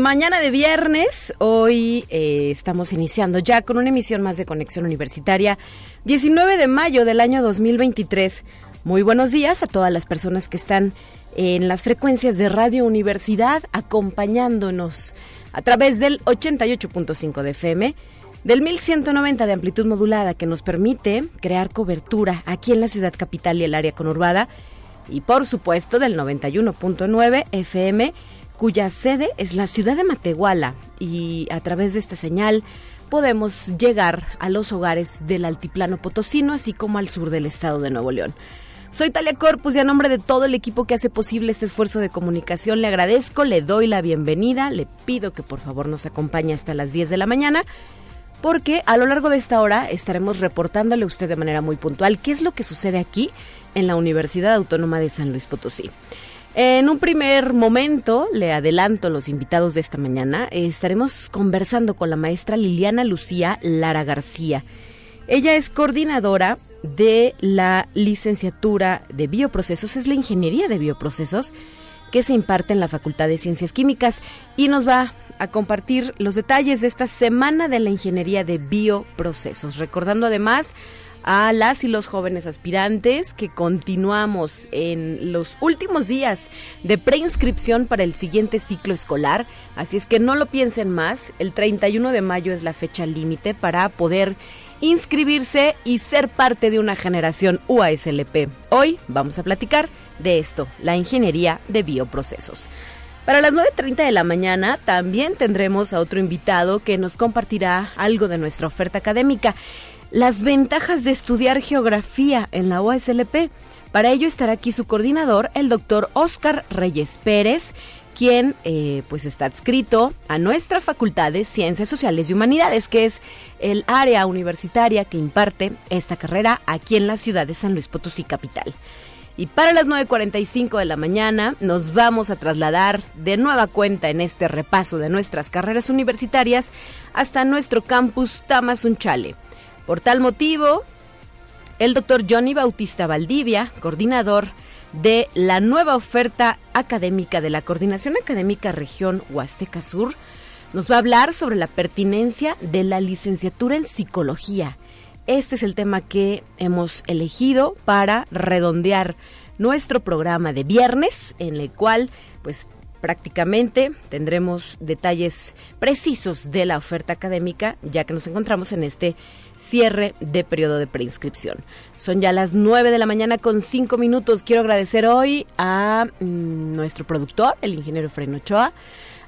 Mañana de viernes. Hoy eh, estamos iniciando ya con una emisión más de Conexión Universitaria, 19 de mayo del año 2023. Muy buenos días a todas las personas que están en las frecuencias de Radio Universidad acompañándonos a través del 88.5 de FM, del 1190 de amplitud modulada que nos permite crear cobertura aquí en la ciudad capital y el área conurbada y por supuesto del 91.9 FM cuya sede es la ciudad de Matehuala y a través de esta señal podemos llegar a los hogares del altiplano potosino así como al sur del estado de Nuevo León. Soy Talia Corpus y a nombre de todo el equipo que hace posible este esfuerzo de comunicación le agradezco, le doy la bienvenida, le pido que por favor nos acompañe hasta las 10 de la mañana porque a lo largo de esta hora estaremos reportándole a usted de manera muy puntual qué es lo que sucede aquí en la Universidad Autónoma de San Luis Potosí. En un primer momento, le adelanto los invitados de esta mañana, estaremos conversando con la maestra Liliana Lucía Lara García. Ella es coordinadora de la licenciatura de bioprocesos, es la ingeniería de bioprocesos que se imparte en la Facultad de Ciencias Químicas y nos va a compartir los detalles de esta semana de la ingeniería de bioprocesos, recordando además a las y los jóvenes aspirantes que continuamos en los últimos días de preinscripción para el siguiente ciclo escolar. Así es que no lo piensen más, el 31 de mayo es la fecha límite para poder inscribirse y ser parte de una generación UASLP. Hoy vamos a platicar de esto, la ingeniería de bioprocesos. Para las 9.30 de la mañana también tendremos a otro invitado que nos compartirá algo de nuestra oferta académica las ventajas de estudiar geografía en la UASLP. Para ello estará aquí su coordinador, el doctor Oscar Reyes Pérez, quien eh, pues está adscrito a nuestra Facultad de Ciencias Sociales y Humanidades, que es el área universitaria que imparte esta carrera aquí en la ciudad de San Luis Potosí Capital. Y para las 9.45 de la mañana nos vamos a trasladar de nueva cuenta en este repaso de nuestras carreras universitarias hasta nuestro campus Tamazunchale por tal motivo, el doctor Johnny Bautista Valdivia, coordinador de la nueva oferta académica de la Coordinación Académica Región Huasteca Sur, nos va a hablar sobre la pertinencia de la licenciatura en psicología. Este es el tema que hemos elegido para redondear nuestro programa de viernes, en el cual pues prácticamente tendremos detalles precisos de la oferta académica, ya que nos encontramos en este cierre de periodo de preinscripción. Son ya las 9 de la mañana con 5 minutos. Quiero agradecer hoy a mm, nuestro productor, el ingeniero Freno Ochoa,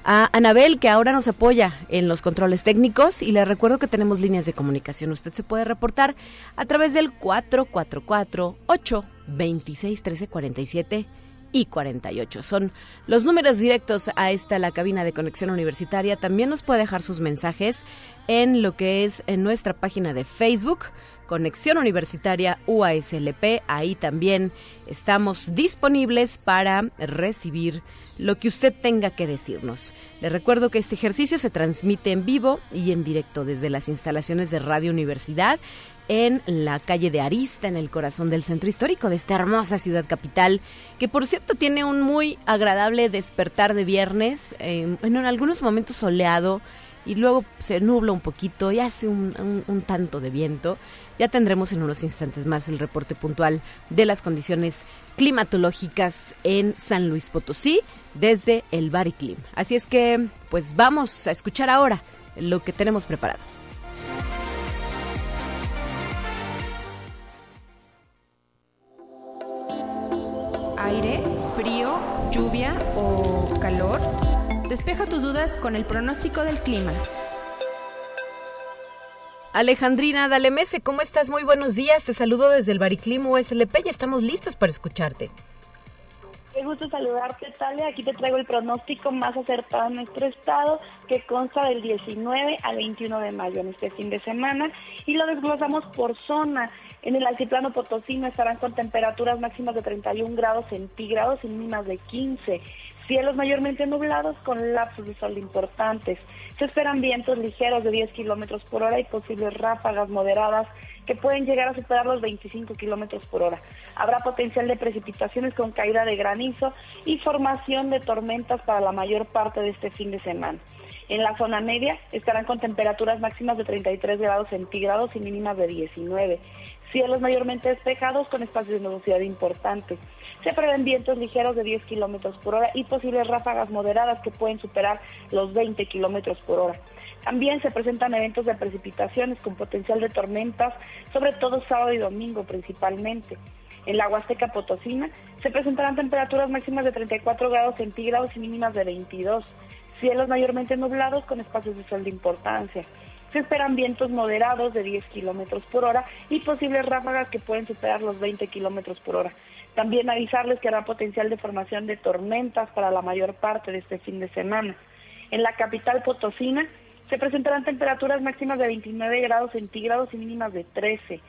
a Anabel, que ahora nos apoya en los controles técnicos, y le recuerdo que tenemos líneas de comunicación. Usted se puede reportar a través del 444 826 1347 y 48. Son los números directos a esta, la cabina de conexión universitaria. También nos puede dejar sus mensajes en lo que es en nuestra página de Facebook. Conexión Universitaria UASLP. Ahí también estamos disponibles para recibir lo que usted tenga que decirnos. Le recuerdo que este ejercicio se transmite en vivo y en directo desde las instalaciones de Radio Universidad en la calle de Arista, en el corazón del centro histórico de esta hermosa ciudad capital, que por cierto tiene un muy agradable despertar de viernes, eh, en algunos momentos soleado y luego se nubla un poquito y hace un, un, tanto de viento. Ya tendremos en unos instantes más el reporte puntual de las condiciones climatológicas en San Luis Potosí desde el Bariclim. Así es que, pues vamos a escuchar ahora lo que tenemos preparado. Aire, frío, lluvia o calor? Despeja tus dudas con el pronóstico del clima. Alejandrina Dalemese, ¿cómo estás? Muy buenos días. Te saludo desde el Bariclim USLP y estamos listos para escucharte. Qué gusto saludarte, Talia. Aquí te traigo el pronóstico más acertado en nuestro estado, que consta del 19 al 21 de mayo en este fin de semana, y lo desglosamos por zona. En el altiplano potosino estarán con temperaturas máximas de 31 grados centígrados y mínimas de 15. Cielos mayormente nublados con lapsos de sol importantes. Se esperan vientos ligeros de 10 kilómetros por hora y posibles ráfagas moderadas que pueden llegar a superar los 25 kilómetros por hora. Habrá potencial de precipitaciones con caída de granizo y formación de tormentas para la mayor parte de este fin de semana. En la zona media estarán con temperaturas máximas de 33 grados centígrados y mínimas de 19. Cielos mayormente despejados con espacios de nubosidad importantes. Se prevén vientos ligeros de 10 kilómetros por hora y posibles ráfagas moderadas que pueden superar los 20 kilómetros por hora. También se presentan eventos de precipitaciones con potencial de tormentas, sobre todo sábado y domingo principalmente. En la Huasteca Potosina se presentarán temperaturas máximas de 34 grados centígrados y mínimas de 22. Cielos mayormente nublados con espacios de sol de importancia. Se esperan vientos moderados de 10 kilómetros por hora y posibles ráfagas que pueden superar los 20 kilómetros por hora. También avisarles que habrá potencial de formación de tormentas para la mayor parte de este fin de semana. En la capital potosina se presentarán temperaturas máximas de 29 grados centígrados y mínimas de 13.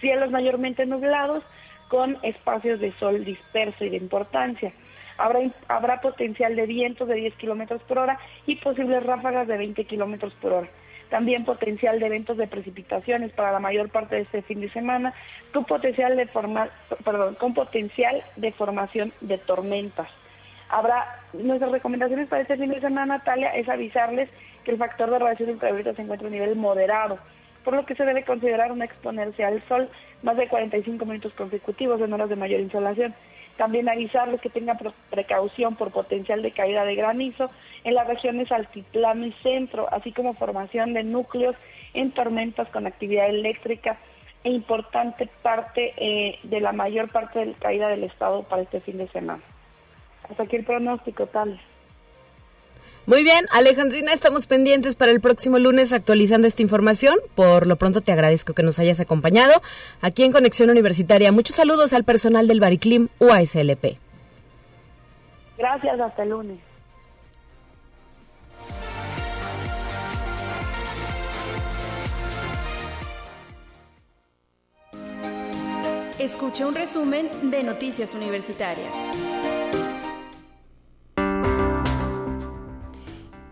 Cielos mayormente nublados con espacios de sol disperso y de importancia. Habrá, habrá potencial de vientos de 10 kilómetros por hora y posibles ráfagas de 20 kilómetros por hora también potencial de eventos de precipitaciones para la mayor parte de este fin de semana, con potencial de, perdón, con potencial de formación de tormentas. Habrá nuestras recomendaciones para este fin de semana, Natalia, es avisarles que el factor de radiación ultravioleta se encuentra a nivel moderado, por lo que se debe considerar no exponerse al sol más de 45 minutos consecutivos en horas de mayor insolación. También avisarles que tengan precaución por potencial de caída de granizo en las regiones altiplano y centro, así como formación de núcleos en tormentas con actividad eléctrica e importante parte eh, de la mayor parte de la caída del estado para este fin de semana. Hasta aquí el pronóstico, tal. Muy bien, Alejandrina, estamos pendientes para el próximo lunes actualizando esta información. Por lo pronto te agradezco que nos hayas acompañado aquí en Conexión Universitaria. Muchos saludos al personal del Bariclim UASLP. Gracias, hasta el lunes. Escucha un resumen de Noticias Universitarias.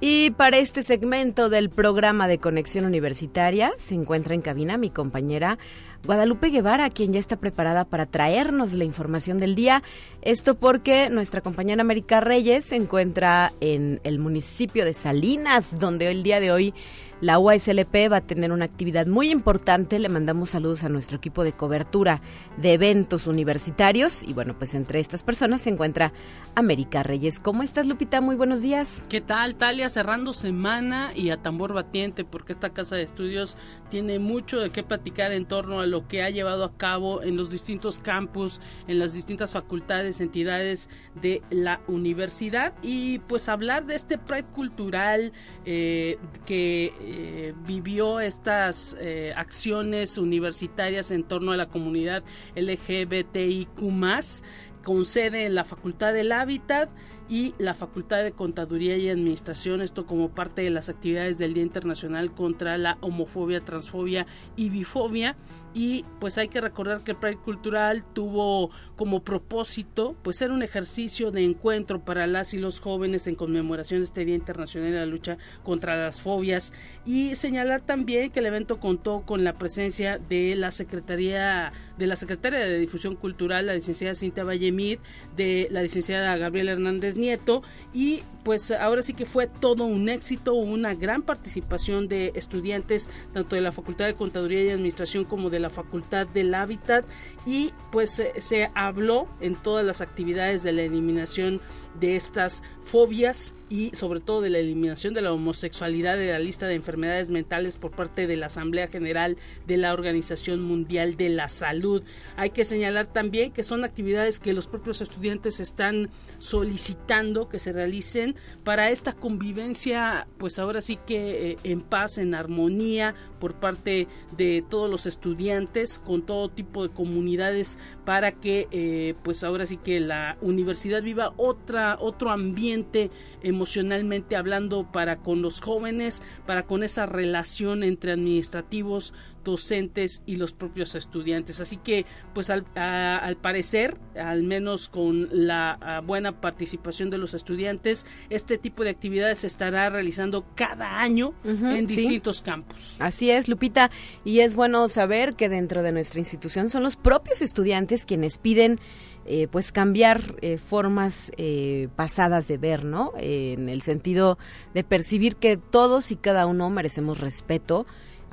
Y para este segmento del programa de Conexión Universitaria se encuentra en cabina mi compañera Guadalupe Guevara, quien ya está preparada para traernos la información del día. Esto porque nuestra compañera América Reyes se encuentra en el municipio de Salinas, donde el día de hoy la UASLP va a tener una actividad muy importante. Le mandamos saludos a nuestro equipo de cobertura de eventos universitarios. Y bueno, pues entre estas personas se encuentra América Reyes. ¿Cómo estás, Lupita? Muy buenos días. ¿Qué tal, Talia? Cerrando semana y a tambor batiente, porque esta casa de estudios tiene mucho de qué platicar en torno a lo que ha llevado a cabo en los distintos campus, en las distintas facultades, entidades de la universidad. Y pues hablar de este Pride cultural eh, que eh, vivió estas eh, acciones universitarias en torno a la comunidad LGBTIQ con sede en la Facultad del Hábitat y la Facultad de Contaduría y Administración, esto como parte de las actividades del Día Internacional contra la Homofobia, Transfobia y Bifobia. Y pues hay que recordar que el Pride Cultural tuvo como propósito pues ser un ejercicio de encuentro para las y los jóvenes en conmemoración de este Día Internacional de la lucha contra las fobias y señalar también que el evento contó con la presencia de la Secretaría de la Secretaria de Difusión Cultural, la licenciada Cintia Vallemid, de la licenciada Gabriela Hernández Nieto y pues ahora sí que fue todo un éxito, una gran participación de estudiantes tanto de la Facultad de Contaduría y Administración como de la Facultad del Hábitat y pues se habló en todas las actividades de la eliminación de estas fobias y sobre todo de la eliminación de la homosexualidad de la lista de enfermedades mentales por parte de la Asamblea General de la Organización Mundial de la Salud. Hay que señalar también que son actividades que los propios estudiantes están solicitando que se realicen para esta convivencia, pues ahora sí que eh, en paz, en armonía por parte de todos los estudiantes con todo tipo de comunidades para que eh, pues ahora sí que la universidad viva otra otro ambiente emocionalmente hablando para con los jóvenes, para con esa relación entre administrativos, docentes y los propios estudiantes. Así que, pues al, parecer, al menos con la buena participación de los estudiantes, este tipo de actividades se estará realizando cada año en distintos campos. Así es, Lupita, y es bueno saber que dentro de nuestra institución son los propios estudiantes quienes piden eh, pues cambiar eh, formas eh, pasadas de ver, ¿no? en el sentido de percibir que todos y cada uno merecemos respeto,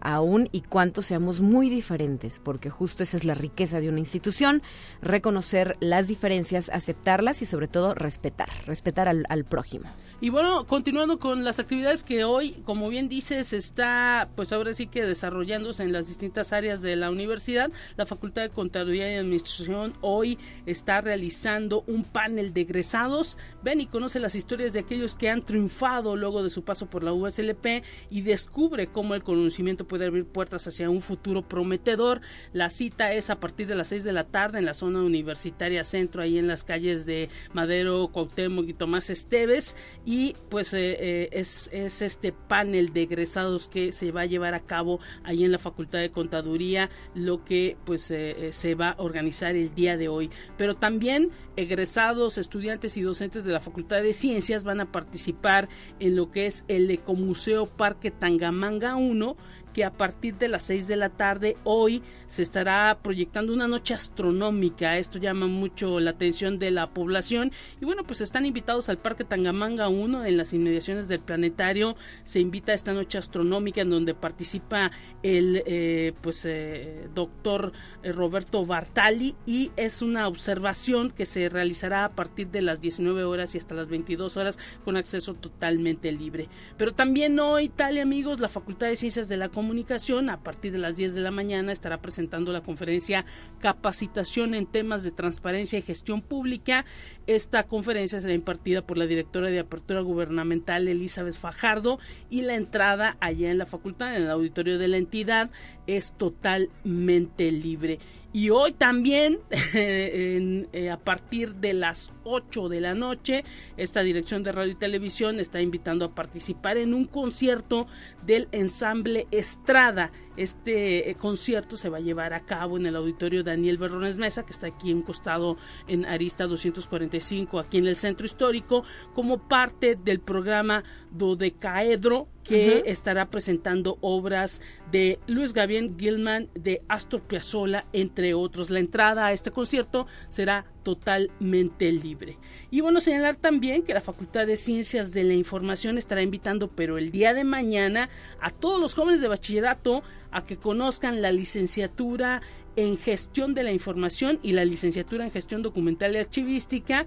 aún y cuanto seamos muy diferentes, porque justo esa es la riqueza de una institución, reconocer las diferencias, aceptarlas y sobre todo respetar, respetar al, prójimo. Y bueno, continuando con las actividades que hoy, como bien dices, está pues ahora sí que desarrollándose en las distintas áreas de la universidad, la Facultad de Contaduría y Administración hoy está realizando un panel de egresados. Ven y conoce las historias de aquellos que han triunfado luego de su paso por la USLP y descubre cómo el conocimiento abrir puertas hacia un futuro prometedor. La cita es a partir de las 6 de la tarde en la zona universitaria centro, ahí en las calles de Madero, Cuauhtémoc y Tomás Esteves y pues eh, eh, es, es, este panel de egresados que se va a llevar a cabo ahí en la Facultad de Contaduría, lo que pues eh, se va a organizar el día de hoy. Pero también egresados, estudiantes y docentes de la Facultad de Ciencias van a participar en lo que es el Ecomuseo Parque Tangamanga 1 que a partir de las 6 de la tarde hoy se estará proyectando una noche astronómica. Esto llama mucho la atención de la población. Y bueno, pues están invitados al Parque Tangamanga 1 en las inmediaciones del planetario. Se invita a esta noche astronómica en donde participa el eh, pues eh, doctor eh, Roberto Bartali y es una observación que se realizará a partir de las 19 horas y hasta las 22 horas con acceso totalmente libre. Pero también hoy, tal amigos, la Facultad de Ciencias de la Comunicación Comunicación a partir de las 10 de la mañana estará presentando la conferencia Capacitación en temas de transparencia y gestión pública. Esta conferencia será impartida por la directora de Apertura Gubernamental Elizabeth Fajardo y la entrada allá en la facultad, en el auditorio de la entidad, es totalmente libre. Y hoy también, eh, a partir de las 8 de la noche, esta dirección de radio y televisión está invitando a participar en un concierto del ensamble Estrada. Este eh, concierto se va a llevar a cabo en el auditorio Daniel Berrones Mesa, que está aquí en costado en Arista 245, aquí en el centro histórico, como parte del programa Dodecaedro que estará presentando obras de Luis Gabriel Gilman, de Astor Piazzolla, entre otros. La entrada a este concierto será totalmente libre. Y bueno, señalar también que la Facultad de Ciencias de la Información estará invitando, pero el día de mañana, a todos los jóvenes de bachillerato a que conozcan la licenciatura en gestión de la información y la licenciatura en gestión documental y archivística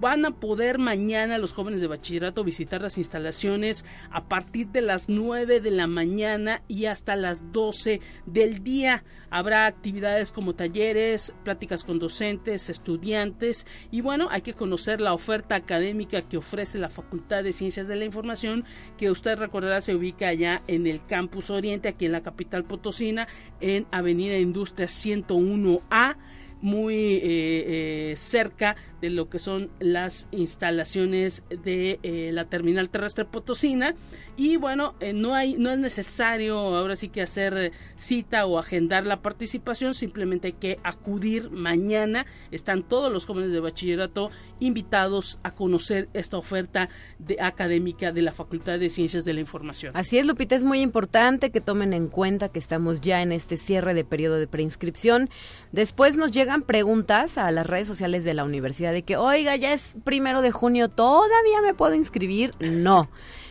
van a poder mañana los jóvenes de bachillerato visitar las instalaciones a partir de las 9 de la mañana y hasta las 12 del día. Habrá actividades como talleres, pláticas con docentes, estudiantes y bueno, hay que conocer la oferta académica que ofrece la Facultad de Ciencias de la Información, que usted recordará se ubica allá en el Campus Oriente, aquí en la capital potosina, en Avenida Industria 101A muy eh, eh, cerca de lo que son las instalaciones de eh, la terminal terrestre potosina. Y bueno no hay no es necesario ahora sí que hacer cita o agendar la participación simplemente hay que acudir mañana. Están todos los jóvenes de bachillerato invitados a conocer esta oferta de, académica de la Facultad de Ciencias de la Información. Así es Lupita es muy importante que tomen en cuenta que estamos ya en este cierre de periodo de preinscripción. Después nos llega preguntas a las redes sociales de la universidad de que, oiga, ya es primero de junio, ¿todavía me puedo inscribir? No.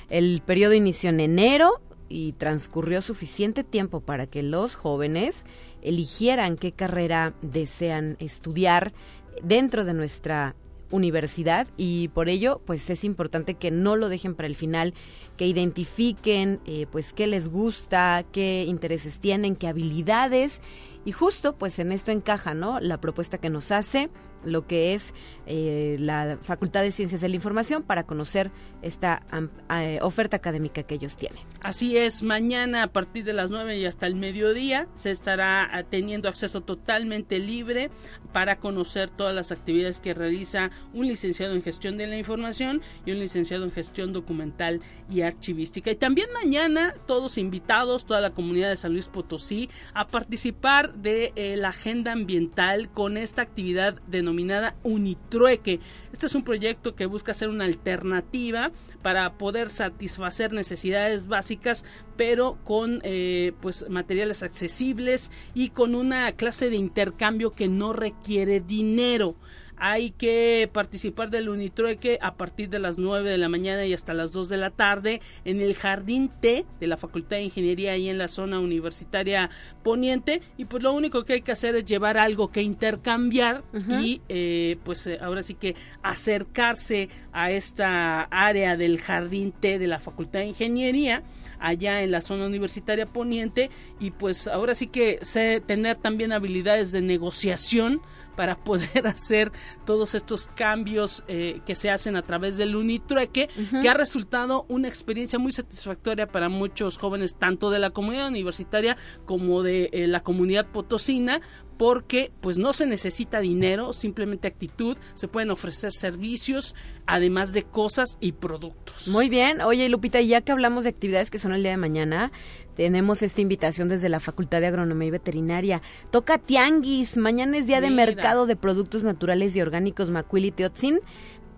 El periodo inició en enero y transcurrió suficiente tiempo para que los jóvenes eligieran qué carrera desean estudiar dentro de nuestra universidad y por ello pues es importante que no lo dejen para el final, que identifiquen eh, pues qué les gusta, qué intereses tienen, qué habilidades y justo pues en esto encaja, ¿no? La propuesta que nos hace lo que es eh, la Facultad de Ciencias de la Información para conocer esta eh, oferta académica que ellos tienen. Así es, mañana a partir de las 9 y hasta el mediodía se estará teniendo acceso totalmente libre para conocer todas las actividades que realiza un licenciado en gestión de la información y un licenciado en gestión documental y archivística. Y también mañana todos invitados, toda la comunidad de San Luis Potosí, a participar de eh, la agenda ambiental con esta actividad denominada denominada Unitrueque. Este es un proyecto que busca ser una alternativa para poder satisfacer necesidades básicas, pero con eh, pues materiales accesibles y con una clase de intercambio que no requiere dinero hay que participar del Unitrueque a partir de las 9 de la mañana y hasta las 2 de la tarde en el Jardín T de la Facultad de Ingeniería y en la zona universitaria poniente. Y pues lo único que hay que hacer es llevar algo que intercambiar y eh, pues eh, ahora sí que acercarse a esta área del Jardín T de la Facultad de Ingeniería allá en la zona universitaria poniente. Y pues ahora sí que sé tener también habilidades de negociación para poder hacer todos estos cambios eh, que se hacen a través del Unitrueque, que ha resultado una experiencia muy satisfactoria para muchos jóvenes, tanto de la comunidad universitaria como de eh, la comunidad potosina, porque pues no se necesita dinero, simplemente actitud, se pueden ofrecer servicios, además de cosas y productos. Muy bien, oye Lupita, ya que hablamos de actividades que son el día de mañana, tenemos esta invitación desde la Facultad de Agronomía y Veterinaria. Toca Tianguis, mañana es día de mercado de productos naturales y orgánicos Macuili Teotzin.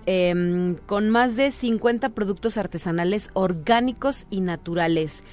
Em, con más de 50 productos artesanales orgánicos y naturales.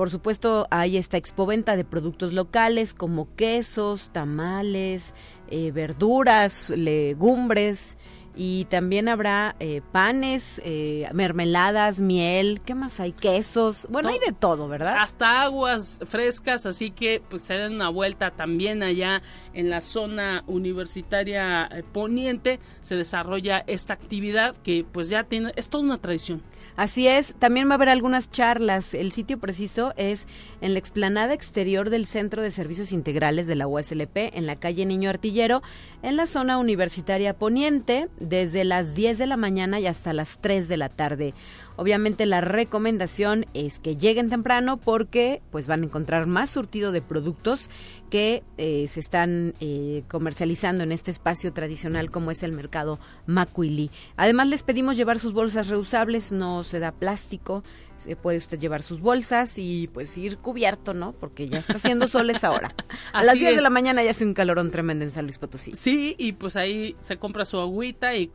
Por supuesto, hay esta expoventa de productos locales como quesos, tamales, eh, verduras, legumbres, y también habrá eh, panes, eh, mermeladas, miel, ¿qué más hay? Quesos, bueno, hay de todo, ¿verdad? Hasta aguas frescas, así que pues se den una vuelta también allá en la zona universitaria eh, poniente, se desarrolla esta actividad que pues ya tiene, es toda una tradición. Así es, también va a haber algunas charlas. El sitio preciso es en la explanada exterior del Centro de Servicios Integrales de la USLP, en la calle Niño Artillero, en la zona universitaria poniente, desde las 10 de la mañana y hasta las 3 de la tarde. Obviamente la recomendación es que lleguen temprano porque pues van a encontrar más surtido de productos que eh, se están eh, comercializando en este espacio tradicional como es el mercado Macuili. Además les pedimos llevar sus bolsas reusables, no se da plástico, se puede usted llevar sus bolsas y pues ir cubierto, ¿no? Porque ya está haciendo soles ahora. A las 10 de la mañana ya hace un calorón tremendo en San Luis Potosí. Sí, y pues ahí se compra su agüita y,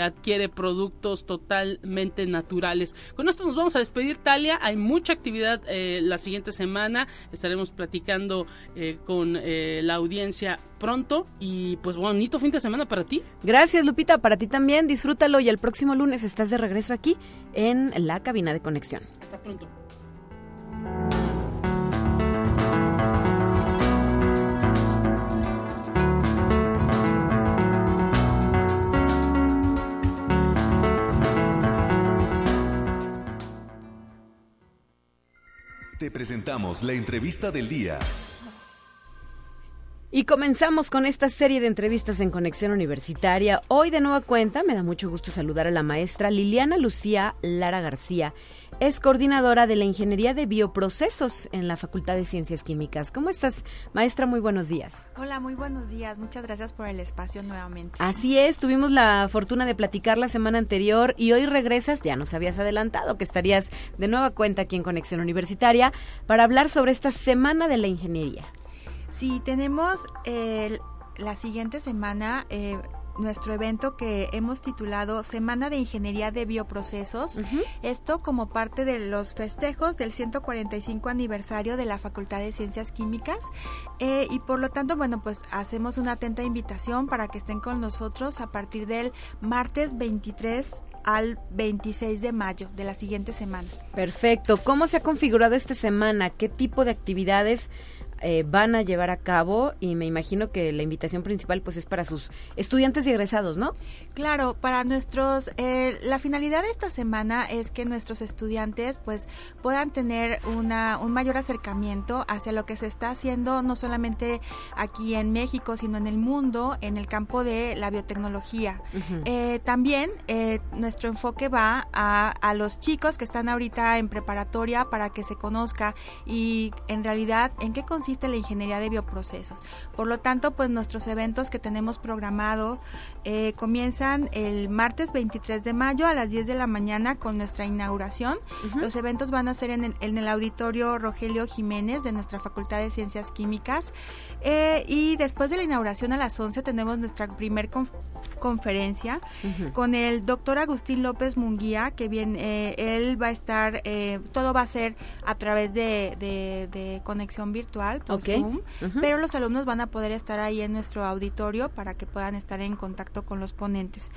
adquiere productos totalmente naturales. Con esto nos vamos a despedir, Talia. Hay mucha actividad eh, la siguiente semana. Estaremos platicando eh, con eh, la audiencia pronto y pues bonito fin de semana para ti. Gracias, Lupita. Para ti también. Disfrútalo y el próximo lunes estás de regreso aquí en la cabina de conexión. Hasta pronto. Te presentamos la entrevista del día. Y comenzamos con esta serie de entrevistas en Conexión Universitaria. Hoy de nueva cuenta me da mucho gusto saludar a la maestra Liliana Lucía Lara García. Es coordinadora de la Ingeniería de Bioprocesos en la Facultad de Ciencias Químicas. ¿Cómo estás, maestra? Muy buenos días. Hola, muy buenos días. Muchas gracias por el espacio nuevamente. Así es, tuvimos la fortuna de platicar la semana anterior y hoy regresas, ya nos habías adelantado que estarías de nueva cuenta aquí en Conexión Universitaria para hablar sobre esta Semana de la Ingeniería. Sí, tenemos la siguiente semana eh, nuestro evento que hemos titulado Semana de Ingeniería de Bioprocesos. Esto como parte de los festejos del 145 aniversario de la Facultad de Ciencias Químicas. Eh, y por lo tanto, bueno, pues hacemos una atenta invitación para que estén con nosotros a partir del martes 23 al 26 de mayo de la siguiente semana. Perfecto. ¿Cómo se ha configurado esta semana? ¿Qué tipo de actividades eh, van a llevar a cabo y me imagino que la invitación principal pues es para sus estudiantes y egresados, ¿no? Claro, para nuestros, eh, la finalidad de esta semana es que nuestros estudiantes pues puedan tener una, un mayor acercamiento hacia lo que se está haciendo no solamente aquí en México, sino en el mundo, en el campo de la biotecnología. Eh, también eh, nuestro enfoque va a, a los chicos que están ahorita en preparatoria para que se conozca y en realidad en qué consiste la ingeniería de bioprocesos. Por lo tanto, pues nuestros eventos que tenemos programado eh, comienzan el martes 23 de mayo a las 10 de la mañana con nuestra inauguración. Los eventos van a ser en el, en el, auditorio Rogelio Jiménez de nuestra Facultad de Ciencias Químicas. Eh, y después de la inauguración a las 11 tenemos nuestra primer conferencia con el doctor Agustín López Munguía, que bien, eh, él va a estar, eh, todo va a ser a través de, de, de conexión virtual por Zoom, pero los alumnos van a poder estar ahí en nuestro auditorio para que puedan estar en contacto con los ponentes.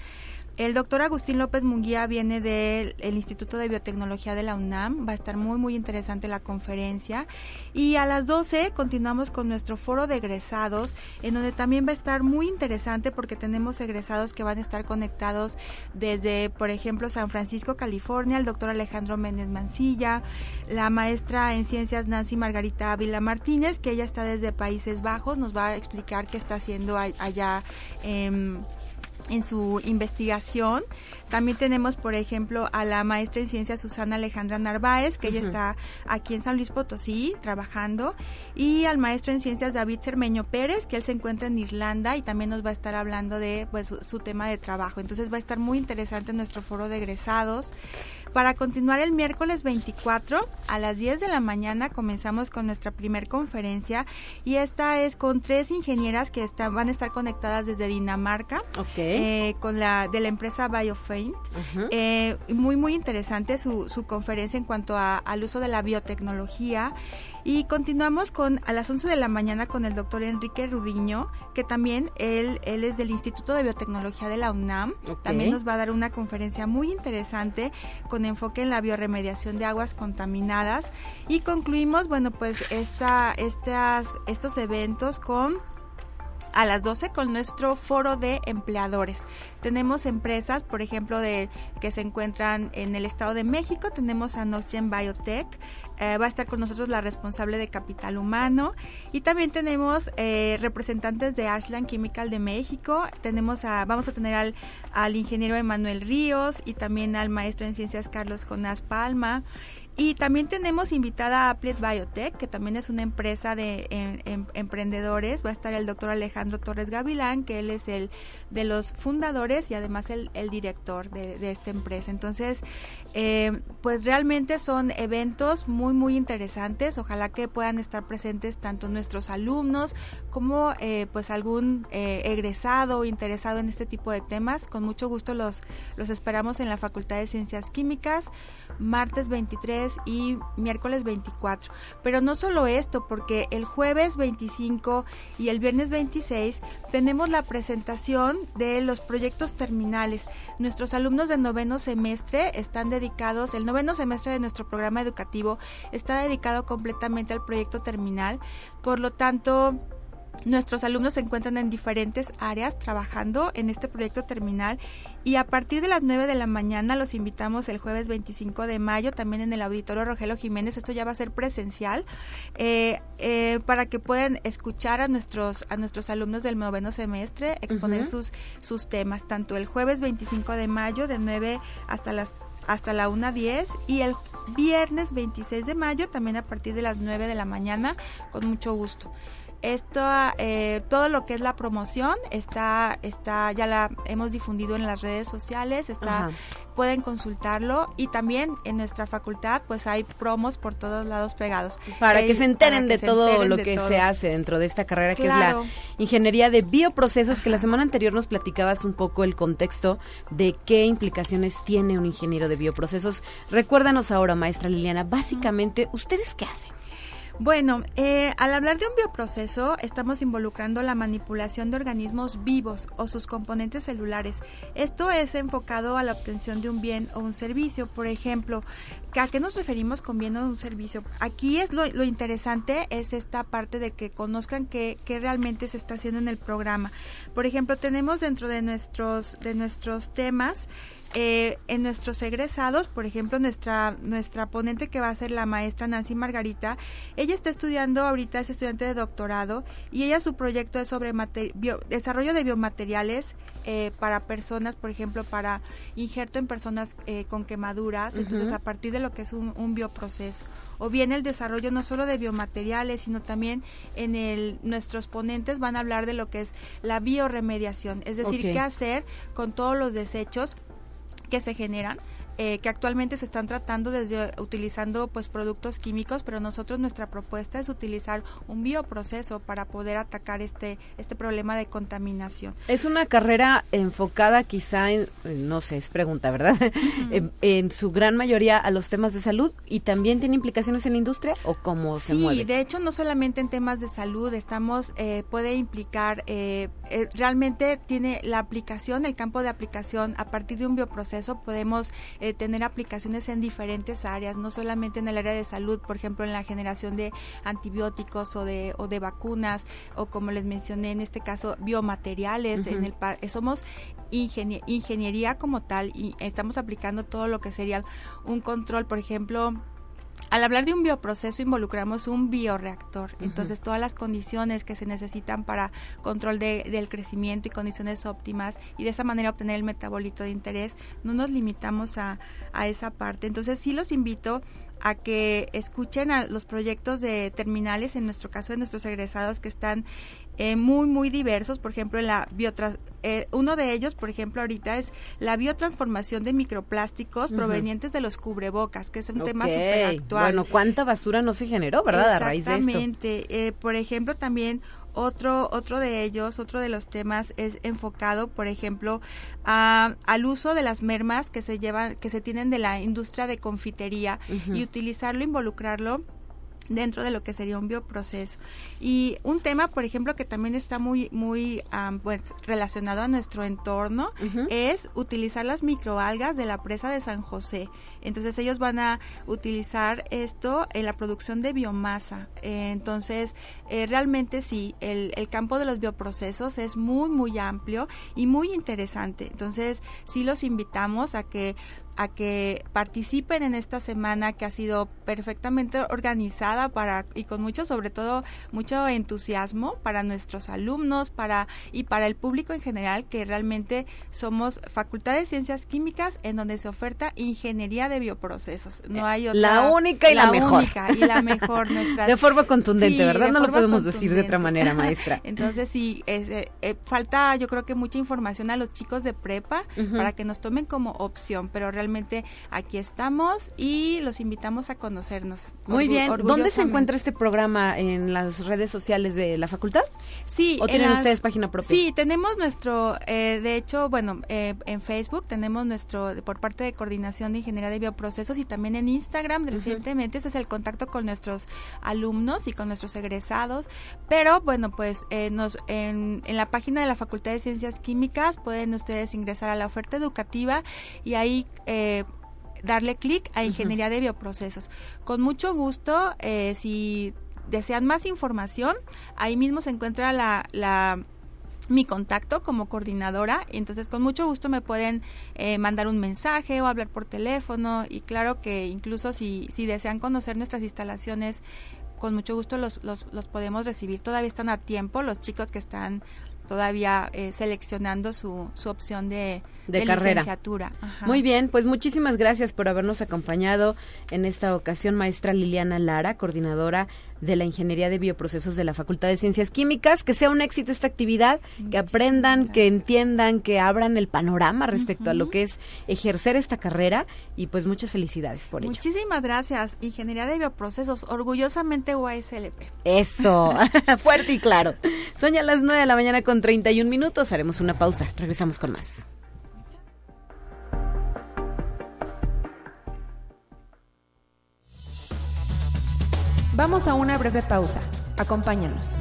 El doctor Agustín López Munguía viene del Instituto de Biotecnología de la UNAM. Va a estar muy, muy interesante la conferencia. Y a las 12 continuamos con nuestro foro de egresados, en donde también va a estar muy interesante porque tenemos egresados que van a estar conectados desde, por ejemplo, San Francisco, California, el doctor Alejandro Méndez Mancilla, la maestra en ciencias Nancy Margarita Ávila Martínez, que ella está desde Países Bajos, nos va a explicar qué está haciendo allá. en en su investigación. También tenemos, por ejemplo, a la maestra en ciencias Susana Alejandra Narváez, que ella está aquí en San Luis Potosí trabajando, y al maestro en ciencias David Cermeño Pérez, que él se encuentra en Irlanda y también nos va a estar hablando de pues, su, tema de trabajo. Entonces va a estar muy interesante nuestro foro de egresados. Para continuar el miércoles 24 a las 10 de la mañana comenzamos con nuestra primer conferencia y esta es con tres ingenieras que están, van a estar conectadas desde Dinamarca eh, con la de la empresa BioFaint. Eh, muy muy interesante su, su conferencia en cuanto al uso de la biotecnología y continuamos con a las 11 de la mañana con el doctor Enrique Rudiño, que también él, él es del Instituto de Biotecnología de la UNAM. También nos va a dar una conferencia muy interesante con enfoque en la bioremediación de aguas contaminadas. Y concluimos, bueno, pues esta, estas, estos eventos con a las 12 con nuestro foro de empleadores. Tenemos empresas, por ejemplo, de que se encuentran en el Estado de México. Tenemos a Noxgen Biotech. Eh, va a estar con nosotros la responsable de capital humano. Y también tenemos eh, representantes de Ashland Chemical de México. Tenemos a, vamos a tener al, al ingeniero Emanuel Ríos y también al maestro en ciencias Carlos Jonás Palma. Y también tenemos invitada a Applet Biotech, que también es una empresa de em, emprendedores. Va a estar el doctor Alejandro Torres Gavilán, que él es el de los fundadores y además el, director de, esta empresa. Entonces, eh, pues realmente son eventos muy, muy interesantes. Ojalá que puedan estar presentes tanto nuestros alumnos como eh, pues algún eh, egresado interesado en este tipo de temas. Con mucho gusto los, los esperamos en la Facultad de Ciencias Químicas, martes 23 y miércoles 24. Pero no solo esto, porque el jueves 25 y el viernes 26 tenemos la presentación de los proyectos terminales. Nuestros alumnos de noveno semestre están dedicados, el noveno semestre de nuestro programa educativo está dedicado completamente al proyecto terminal. Por lo tanto, Nuestros alumnos se encuentran en diferentes áreas trabajando en este proyecto terminal y a partir de las 9 de la mañana los invitamos el jueves 25 de mayo también en el auditorio Rogelio Jiménez. Esto ya va a ser presencial eh, eh, para que puedan escuchar a nuestros, a nuestros alumnos del noveno semestre exponer sus, sus temas, tanto el jueves 25 de mayo de 9 hasta las hasta la 1.10 y el viernes 26 de mayo también a partir de las 9 de la mañana con mucho gusto. Esto, eh, todo lo que es la promoción está, está, ya la hemos difundido en las redes sociales, está, pueden consultarlo y también en nuestra facultad pues hay promos por todos lados pegados. Para que se enteren de todo lo que se hace dentro de esta carrera que es la ingeniería de bioprocesos, que la semana anterior nos platicabas un poco el contexto de qué implicaciones tiene un ingeniero de bioprocesos. Recuérdanos ahora, maestra Liliana, básicamente, ¿ustedes qué hacen? Bueno, eh, al hablar de un bioproceso, estamos involucrando la manipulación de organismos vivos o sus componentes celulares. Esto es enfocado a la obtención de un bien o un servicio. Por ejemplo, ¿a qué nos referimos con bien o un servicio? Aquí es lo, interesante, es esta parte de que conozcan qué, qué realmente se está haciendo en el programa. Por ejemplo, tenemos dentro de nuestros, de nuestros temas eh, en nuestros egresados, por ejemplo, nuestra, nuestra ponente que va a ser la maestra Nancy Margarita, ella está estudiando, ahorita es estudiante de doctorado, y ella su proyecto es sobre desarrollo de biomateriales eh, para personas, por ejemplo, para injerto en personas eh, con quemaduras, entonces a partir de lo que es un, un, bioproceso. O bien el desarrollo no solo de biomateriales, sino también en el, nuestros ponentes van a hablar de lo que es la bioremediación, es decir, qué hacer con todos los desechos que se generan eh, que actualmente se están tratando desde utilizando pues productos químicos, pero nosotros nuestra propuesta es utilizar un bioproceso para poder atacar este este problema de contaminación. Es una carrera enfocada quizá en no sé, es pregunta, ¿verdad? en, su gran mayoría a los temas de salud y también tiene implicaciones en la industria o cómo se mueve. Sí, de hecho no solamente en temas de salud, estamos eh, puede implicar eh, realmente tiene la aplicación, el campo de aplicación a partir de un bioproceso podemos eh, tener aplicaciones en diferentes áreas, no solamente en el área de salud, por ejemplo, en la generación de antibióticos o de, o de vacunas, o como les mencioné en este caso, biomateriales. en el, somos ingeniería como tal y estamos aplicando todo lo que sería un control, por ejemplo, al hablar de un bioproceso involucramos un bioreactor, entonces todas las condiciones que se necesitan para control del crecimiento y condiciones óptimas y de esa manera obtener el metabolito de interés, no nos limitamos a, a esa parte. Entonces sí los invito a que escuchen a los proyectos de terminales, en nuestro caso de nuestros egresados que están eh, muy, muy diversos. Por ejemplo, en la biotrans eh, uno de ellos, por ejemplo, ahorita es la biotransformación de microplásticos provenientes de los cubrebocas, que es un tema súper actual. Bueno, ¿cuánta basura no se generó, verdad, a raíz de esto? Eh, por ejemplo, también otro, otro de ellos, otro de los temas es enfocado, por ejemplo, al uso de las mermas que se llevan, que se tienen de la industria de confitería y utilizarlo, involucrarlo dentro de lo que sería un bioproceso. Y un tema, por ejemplo, que también está muy, muy pues, relacionado a nuestro entorno es utilizar las microalgas de la presa de San José. Entonces ellos van a utilizar esto en la producción de biomasa. Eh, entonces, eh, realmente sí, el, el campo de los bioprocesos es muy, muy amplio y muy interesante. Entonces, sí los invitamos a que a que participen en esta semana que ha sido perfectamente organizada para y con mucho sobre todo mucho entusiasmo para nuestros alumnos para y para el público en general que realmente somos Facultad de Ciencias Químicas en donde se oferta ingeniería de bioprocesos. No hay otra la única y la, mejor. única y la mejor nuestra de forma contundente verdad no lo podemos decir de otra manera maestra. Entonces sí eh, eh, falta yo creo que mucha información a los chicos de prepa para que nos tomen como opción pero realmente aquí estamos y los invitamos a conocernos. Muy bien. ¿Dónde se encuentra este programa? ¿En las redes sociales de la facultad? Sí. ¿O tienen ustedes página propia? Sí, tenemos nuestro, eh, de hecho, bueno, eh, en Facebook tenemos nuestro, por parte de Coordinación de Ingeniería de Bioprocesos y también en Instagram recientemente, ese es el contacto con nuestros alumnos y con nuestros egresados. Pero bueno, pues eh, nos, en, en la página de la Facultad de Ciencias Químicas pueden ustedes ingresar a la oferta educativa y ahí eh, darle clic a Ingeniería de Bioprocesos. Con mucho gusto, eh, si desean más información, ahí mismo se encuentra la, mi contacto como coordinadora, entonces con mucho gusto me pueden eh, mandar un mensaje o hablar por teléfono y claro que incluso si, si desean conocer nuestras instalaciones, con mucho gusto los, los, los podemos recibir. Todavía están a tiempo los chicos que están todavía eh, seleccionando su, su opción de, de, carrera. licenciatura. Muy bien, pues muchísimas gracias por habernos acompañado en esta ocasión, maestra Liliana Lara, coordinadora de la Ingeniería de Bioprocesos de la Facultad de Ciencias Químicas. Que sea un éxito esta actividad, que aprendan, que entiendan, que abran el panorama respecto a lo que es ejercer esta carrera y pues muchas felicidades por ello. Muchísimas gracias. Ingeniería de Bioprocesos, orgullosamente UASLP. Eso, fuerte y claro. Son ya las 9 de la mañana con 31 minutos. Haremos una pausa. Regresamos con más. Vamos a una breve pausa. Acompáñanos.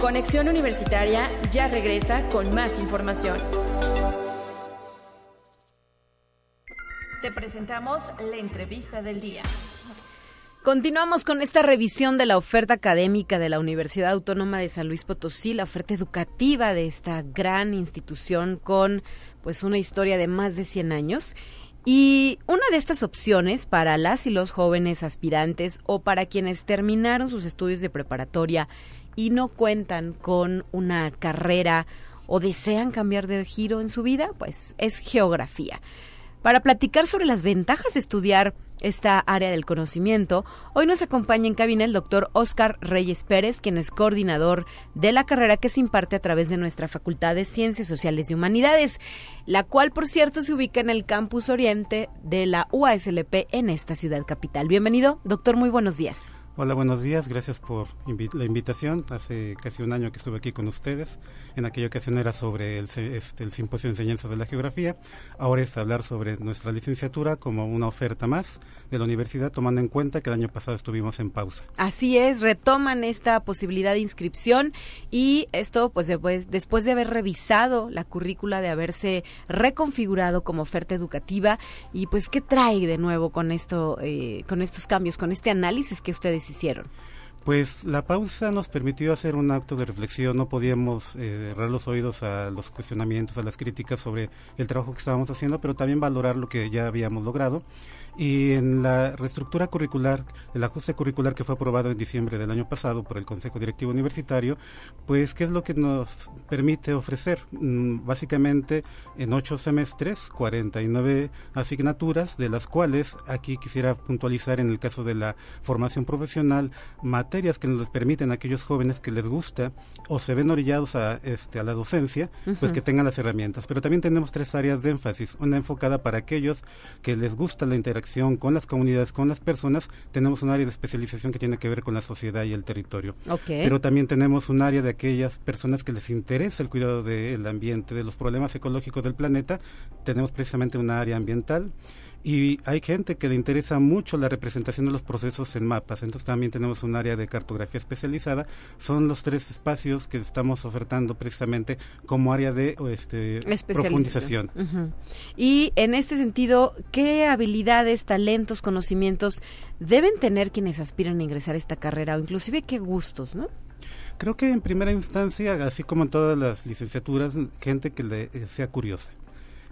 Conexión Universitaria ya regresa con más información. Te presentamos la entrevista del día. Continuamos con esta revisión de la oferta académica de la Universidad Autónoma de San Luis Potosí, la oferta educativa de esta gran institución con pues una historia de más de 100 años. Y una de estas opciones para las y los jóvenes aspirantes o para quienes terminaron sus estudios de preparatoria y no cuentan con una carrera o desean cambiar de giro en su vida, pues es geografía. Para platicar sobre las ventajas de estudiar esta área del conocimiento, hoy nos acompaña en cabina el doctor Oscar Reyes Pérez, quien es coordinador de la carrera que se imparte a través de nuestra Facultad de Ciencias Sociales y Humanidades, la cual, por cierto, se ubica en el campus oriente de la UASLP en esta ciudad capital. Bienvenido, doctor, muy buenos días. Hola, buenos días. Gracias por la invitación. Hace casi un año que estuve aquí con ustedes. En aquella ocasión era sobre el, este, simposio de enseñanzas de la geografía. Ahora es hablar sobre nuestra licenciatura como una oferta más de la universidad, tomando en cuenta que el año pasado estuvimos en pausa. Así es, retoman esta posibilidad de inscripción y esto, pues después, después de haber revisado la currícula, de haberse reconfigurado como oferta educativa y pues qué trae de nuevo con esto, eh, con estos cambios, con este análisis que ustedes hicieron? Pues la pausa nos permitió hacer un acto de reflexión, no podíamos eh, cerrar los oídos a los cuestionamientos, a las críticas sobre el trabajo que estábamos haciendo, pero también valorar lo que ya habíamos logrado y en la reestructura curricular, el ajuste curricular que fue aprobado en diciembre del año pasado por el Consejo Directivo Universitario, pues qué es lo que nos permite ofrecer. Mm, básicamente en ocho semestres, 49 asignaturas, de las cuales aquí quisiera puntualizar en el caso de la formación profesional, materias que nos permiten a aquellos jóvenes que les gusta o se ven orillados a, este, a la docencia, pues que tengan las herramientas. Pero también tenemos tres áreas de énfasis, una enfocada para aquellos que les gusta la interacción con las comunidades, con las personas, tenemos un área de especialización que tiene que ver con la sociedad y el territorio. Pero también tenemos un área de aquellas personas que les interesa el cuidado del ambiente, de los problemas ecológicos del planeta. Tenemos precisamente una área ambiental y hay gente que le interesa mucho la representación de los procesos en mapas. Entonces también tenemos un área de cartografía especializada. Son los tres espacios que estamos ofertando precisamente como área de este, profundización. Y en este sentido, ¿qué habilidades, talentos, conocimientos deben tener quienes aspiran a ingresar a esta carrera o inclusive qué gustos, no? Creo que en primera instancia, así como en todas las licenciaturas, gente que le eh, sea curiosa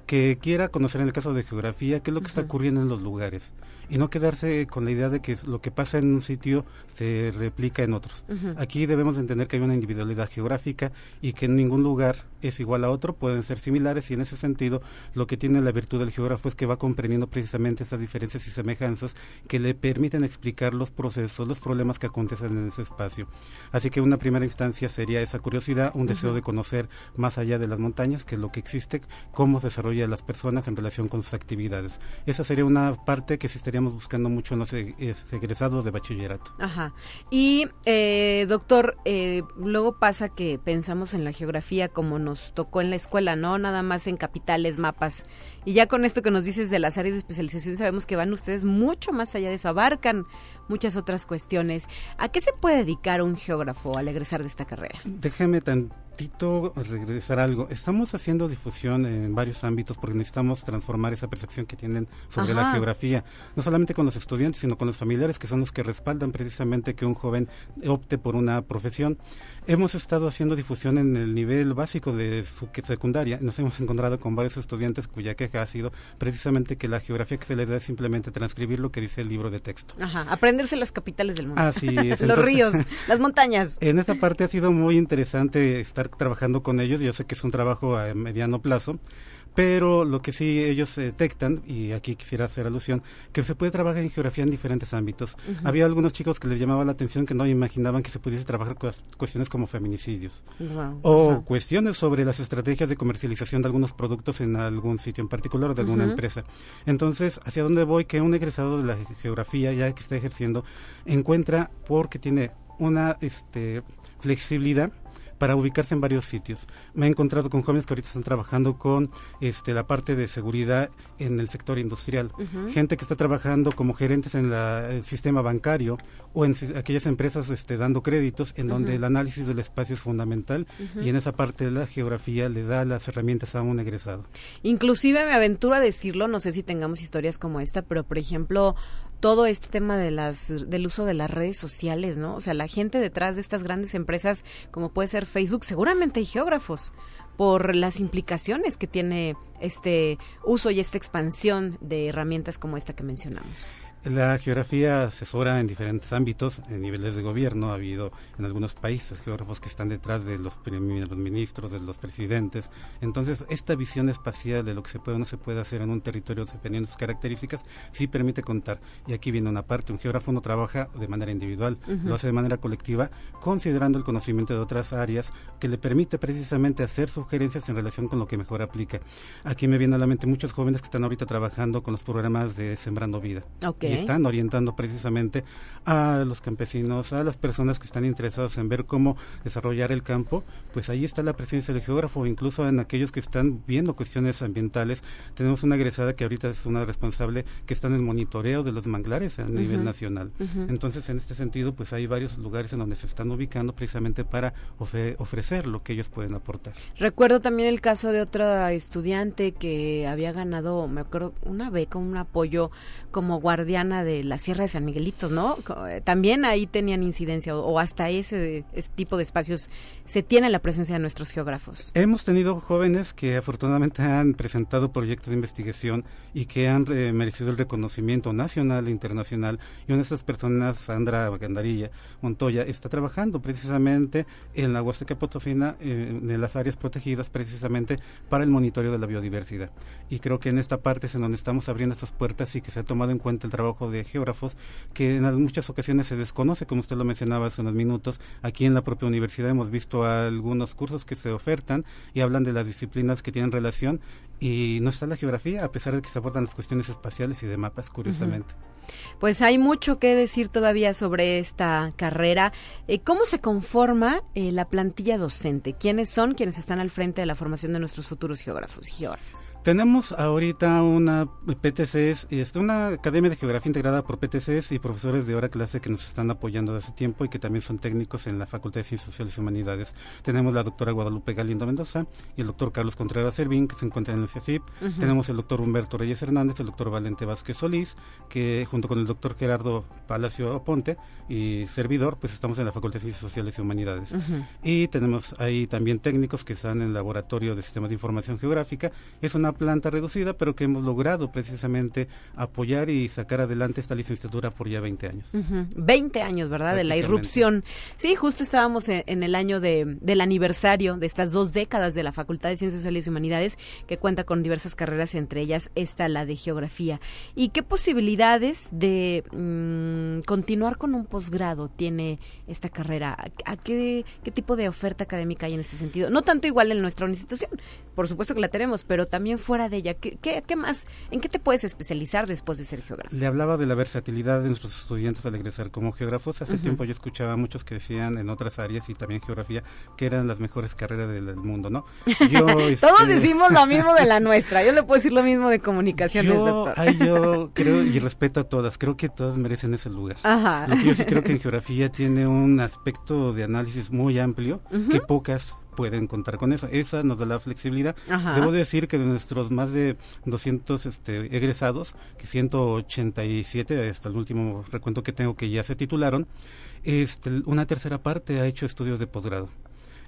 que quiera conocer en el caso de geografía qué es lo que está ocurriendo en los lugares y no quedarse con la idea de que lo que pasa en un sitio se replica en otros. Aquí debemos entender que hay una individualidad geográfica y que en ningún lugar es igual a otro, pueden ser similares y en ese sentido lo que tiene la virtud del geógrafo es que va comprendiendo precisamente esas diferencias y semejanzas que le permiten explicar los procesos, los problemas que acontecen en ese espacio. Así que una primera instancia sería esa curiosidad, un deseo de conocer más allá de las montañas, que es lo que existe, cómo se desarrolla las personas en relación con sus actividades. Esa sería una parte que se estaría buscando mucho en los e, egresados de bachillerato. Ajá. Y, eh, doctor, eh, luego pasa que pensamos en la geografía como nos tocó en la escuela, ¿no? Nada más en capitales, mapas. Y ya con esto que nos dices de las áreas de especialización, sabemos que van ustedes mucho más allá de eso, abarcan muchas otras cuestiones. ¿A qué se puede dedicar un geógrafo al egresar de esta carrera? Déjeme tan Tito, regresar algo. Estamos haciendo difusión en varios ámbitos porque necesitamos transformar esa percepción que tienen sobre la geografía, no solamente con los estudiantes, sino con los familiares, que son los que respaldan precisamente que un joven opte por una profesión. Hemos estado haciendo difusión en el nivel básico de su secundaria. Nos hemos encontrado con varios estudiantes cuya queja ha sido precisamente que la geografía que se les da es simplemente transcribir lo que dice el libro de texto. Ajá, aprenderse las capitales del mundo. Así es. los ríos, las montañas. En esa parte ha sido muy interesante estar trabajando con ellos. Yo sé que es un trabajo a mediano plazo, pero lo que sí ellos detectan, y aquí quisiera hacer alusión, que se puede trabajar en geografía en diferentes ámbitos. Había algunos chicos que les llamaba la atención que no imaginaban que se pudiese trabajar cuestiones como feminicidios o cuestiones sobre las estrategias de comercialización de algunos productos en algún sitio en particular o de alguna empresa. Entonces, ¿hacia dónde voy? Que un egresado de la geografía, ya que está ejerciendo, encuentra porque tiene una este, flexibilidad para ubicarse en varios sitios. Me he encontrado con jóvenes que ahorita están trabajando con este, la parte de seguridad en el sector industrial, gente que está trabajando como gerentes en el sistema bancario o en aquellas empresas este, dando créditos en donde el análisis del espacio es fundamental y en esa parte de la geografía le da las herramientas a un egresado. Inclusive me aventuro a decirlo, no sé si tengamos historias como esta, pero por ejemplo, todo este tema de las del uso de las redes sociales, ¿no? O sea, la gente detrás de estas grandes empresas como puede ser Facebook, seguramente hay geógrafos por las implicaciones que tiene este uso y esta expansión de herramientas como esta que mencionamos. La geografía asesora en diferentes ámbitos, en niveles de gobierno. Ha habido en algunos países geógrafos que están detrás de los primeros ministros, de los presidentes. Entonces, esta visión espacial de lo que se puede o no se puede hacer en un territorio dependiendo de sus características, sí permite contar. Y aquí viene una parte, un geógrafo no trabaja de manera individual, lo hace de manera colectiva, considerando el conocimiento de otras áreas que le permite precisamente hacer sugerencias en relación con lo que mejor aplica. Aquí me viene a la mente muchos jóvenes que están ahorita trabajando con los programas de Sembrando Vida y están orientando precisamente a los campesinos, a las personas que están interesados en ver cómo desarrollar el campo, pues ahí está la presencia del geógrafo, incluso en aquellos que están viendo cuestiones ambientales. Tenemos una egresada que ahorita es una responsable que está en el monitoreo de los manglares a nivel nacional. Entonces, en este sentido, pues hay varios lugares en donde se están ubicando precisamente para ofrecer lo que ellos pueden aportar. Recuerdo también el caso de otra estudiante que había ganado, me acuerdo, una beca, un apoyo como guardián de la Sierra de San Miguelito, ¿no? Eh, también ahí tenían incidencia o, hasta ese, tipo de espacios se tiene la presencia de nuestros geógrafos. Hemos tenido jóvenes que afortunadamente han presentado proyectos de investigación y que han eh, merecido el reconocimiento nacional e internacional y una de estas personas, Sandra Gandarilla Montoya, está trabajando precisamente en la Huasteca Potosina, eh, en las áreas protegidas precisamente para el monitoreo de la biodiversidad. Y creo que en esta parte es en donde estamos abriendo esas puertas y que se ha tomado en cuenta el trabajo de geógrafos que en muchas ocasiones se desconoce, como usted lo mencionaba hace unos minutos. Aquí en la propia universidad hemos visto algunos cursos que se ofertan y hablan de las disciplinas que tienen relación y no está la geografía, a pesar de que se abordan las cuestiones espaciales y de mapas, curiosamente. Pues hay mucho que decir todavía sobre esta carrera. Eh, ¿Cómo se conforma eh, la plantilla docente? ¿Quiénes son quienes están al frente de la formación de nuestros futuros geógrafos y geógrafas? Tenemos ahorita una PTCs, una academia de geografía integrada por PTCs y profesores de hora clase que nos están apoyando desde hace tiempo y que también son técnicos en la Facultad de Ciencias Sociales y Humanidades. Tenemos la doctora Guadalupe Galindo Mendoza y el doctor Carlos Contreras Servín, que se encuentran en el CIACIP. Tenemos el doctor Humberto Reyes Hernández, el doctor Valente Vázquez Solís, que junto con el doctor Gerardo Palacio Ponte y servidor, pues estamos en la Facultad de Ciencias Sociales y Humanidades. Y tenemos ahí también técnicos que están en el Laboratorio de Sistemas de Información Geográfica. Es una planta reducida, pero que hemos logrado precisamente apoyar y sacar adelante esta licenciatura por ya 20 años. 20 años, ¿verdad? De la irrupción. Sí, justo estábamos en, el año de, del aniversario de estas dos décadas de la Facultad de Ciencias Sociales y Humanidades, que cuenta con diversas carreras, entre ellas esta, la de Geografía. ¿Y qué posibilidades de mm, continuar con un posgrado tiene esta carrera? ¿A, qué, qué, tipo de oferta académica hay en ese sentido? No tanto igual en nuestra institución, por supuesto que la tenemos, pero también fuera de ella. ¿Qué, qué, más? ¿En qué te puedes especializar después de ser geógrafo? Le hablaba de la versatilidad de nuestros estudiantes al egresar como geógrafos. Hace tiempo yo escuchaba a muchos que decían en otras áreas y también geografía que eran las mejores carreras del, mundo, ¿no? Todos este, decimos lo mismo de la nuestra. Yo le puedo decir lo mismo de comunicaciones, yo, yo creo y respeto a todas. Creo que todas merecen ese lugar. yo sí creo que en geografía tiene un aspecto de análisis muy amplio que pocas pueden contar con eso. Esa nos da la flexibilidad. Debo decir que de nuestros más de 200 este, egresados, que 187 hasta el último recuento que tengo que ya se titularon, este, una tercera parte ha hecho estudios de posgrado.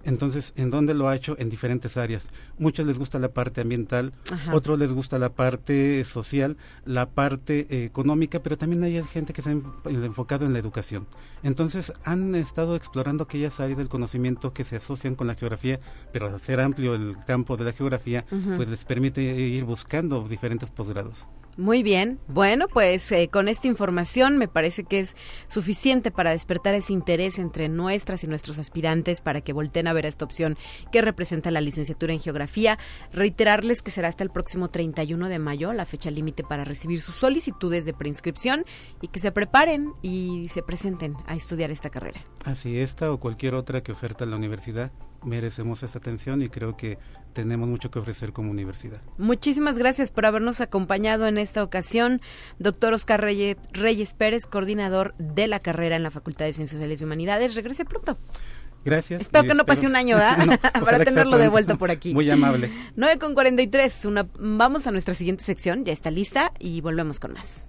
Entonces, ¿en dónde lo ha hecho? En diferentes áreas. Muchos les gusta la parte ambiental, otros les gusta la parte social, la parte eh, económica, pero también hay gente que se ha enfocado en la educación. Entonces, han estado explorando aquellas áreas del conocimiento que se asocian con la geografía, pero al ser amplio el campo de la geografía, pues les permite ir buscando diferentes posgrados. Muy bien. Bueno, pues eh, con esta información me parece que es suficiente para despertar ese interés entre nuestras y nuestros aspirantes para que volteen a ver esta opción que representa la licenciatura en geografía. Reiterarles que será hasta el próximo 31 de mayo la fecha límite para recibir sus solicitudes de preinscripción y que se preparen y se presenten a estudiar esta carrera. Así, esta o cualquier otra que oferta la universidad merecemos esta atención y creo que tenemos mucho que ofrecer como universidad. Muchísimas gracias por habernos acompañado en esta ocasión, doctor Oscar Reyes, Pérez, coordinador de la carrera en la Facultad de Ciencias Sociales y Humanidades. Regrese pronto. Gracias. Espero que no pase un año, ¿verdad? Para tenerlo de vuelta por aquí. Muy amable. 9 con 43. Una, vamos a nuestra siguiente sección. Ya está lista y volvemos con más.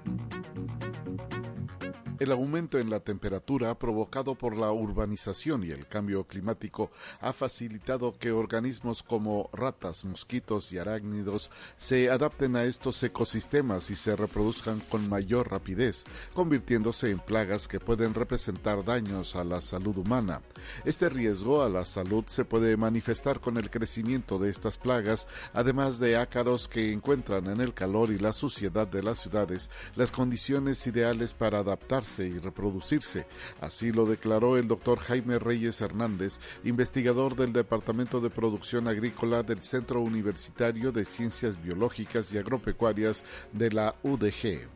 El aumento en la temperatura provocado por la urbanización y el cambio climático ha facilitado que organismos como ratas, mosquitos y arácnidos se adapten a estos ecosistemas y se reproduzcan con mayor rapidez, convirtiéndose en plagas que pueden representar daños a la salud humana. Este riesgo a la salud se puede manifestar con el crecimiento de estas plagas, además de ácaros que encuentran en el calor y la suciedad de las ciudades las condiciones ideales para adaptarse y reproducirse. Así lo declaró el doctor Jaime Reyes Hernández, investigador del Departamento de Producción Agrícola del Centro Universitario de Ciencias Biológicas y Agropecuarias de la UDG.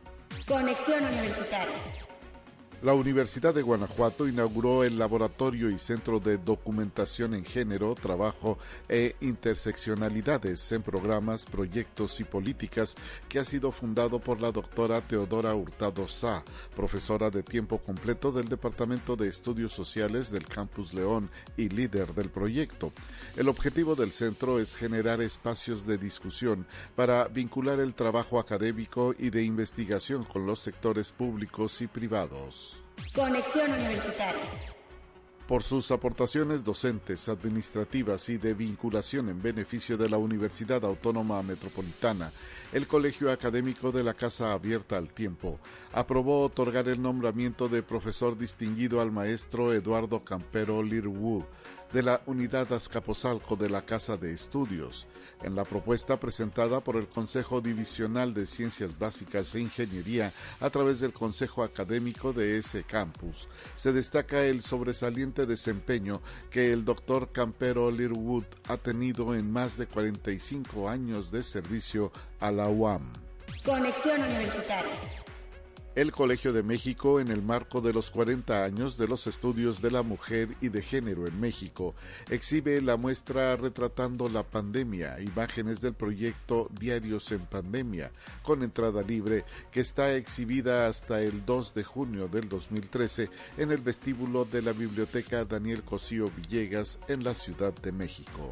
Conexión Universitaria. La Universidad de Guanajuato inauguró el Laboratorio y Centro de Documentación en Género, Trabajo e Interseccionalidades en Programas, Proyectos y Políticas, que ha sido fundado por la doctora Teodora Hurtado Sá, profesora de tiempo completo del Departamento de Estudios Sociales del Campus León y líder del proyecto. El objetivo del centro es generar espacios de discusión para vincular el trabajo académico y de investigación con los sectores públicos y privados. Conexión Universitaria. Por sus aportaciones docentes, administrativas y de vinculación en beneficio de la Universidad Autónoma Metropolitana, el Colegio Académico de la Casa Abierta al Tiempo aprobó otorgar el nombramiento de profesor distinguido al maestro Eduardo Campero Lirwu de la Unidad Azcapotzalco de la Casa de Estudios, en la propuesta presentada por el Consejo Divisional de Ciencias Básicas e Ingeniería a través del Consejo Académico de ese campus, se destaca el sobresaliente desempeño que el doctor Campero Learwood ha tenido en más de 45 años de servicio a la UAM. Conexión Universitaria el Colegio de México en el marco de los 40 años de los estudios de la mujer y de género en México exhibe la muestra retratando la pandemia, imágenes del proyecto Diarios en Pandemia, con entrada libre, que está exhibida hasta el 2 de junio del 2013 en el vestíbulo de la Biblioteca Daniel Cosío Villegas en la Ciudad de México.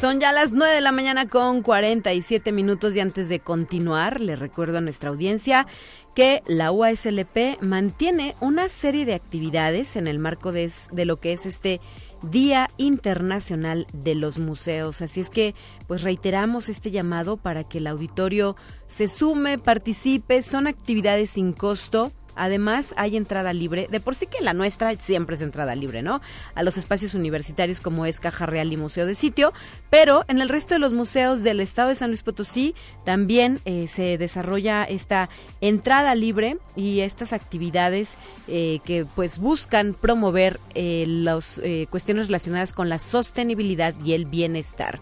Son ya las 9 de la mañana con 47 minutos y antes de continuar, le recuerdo a nuestra audiencia que la UASLP mantiene una serie de actividades en el marco de, de lo que es este Día Internacional de los Museos. Así es que, pues reiteramos este llamado para que el auditorio se sume, participe. Son actividades sin costo Además, hay entrada libre, de por sí que la nuestra siempre es entrada libre, ¿no? A los espacios universitarios como es Caja Real y Museo de Sitio, pero en el resto de los museos del estado de San Luis Potosí también eh, se desarrolla esta entrada libre y estas actividades eh, que pues buscan promover eh, las cuestiones relacionadas con la sostenibilidad y el bienestar.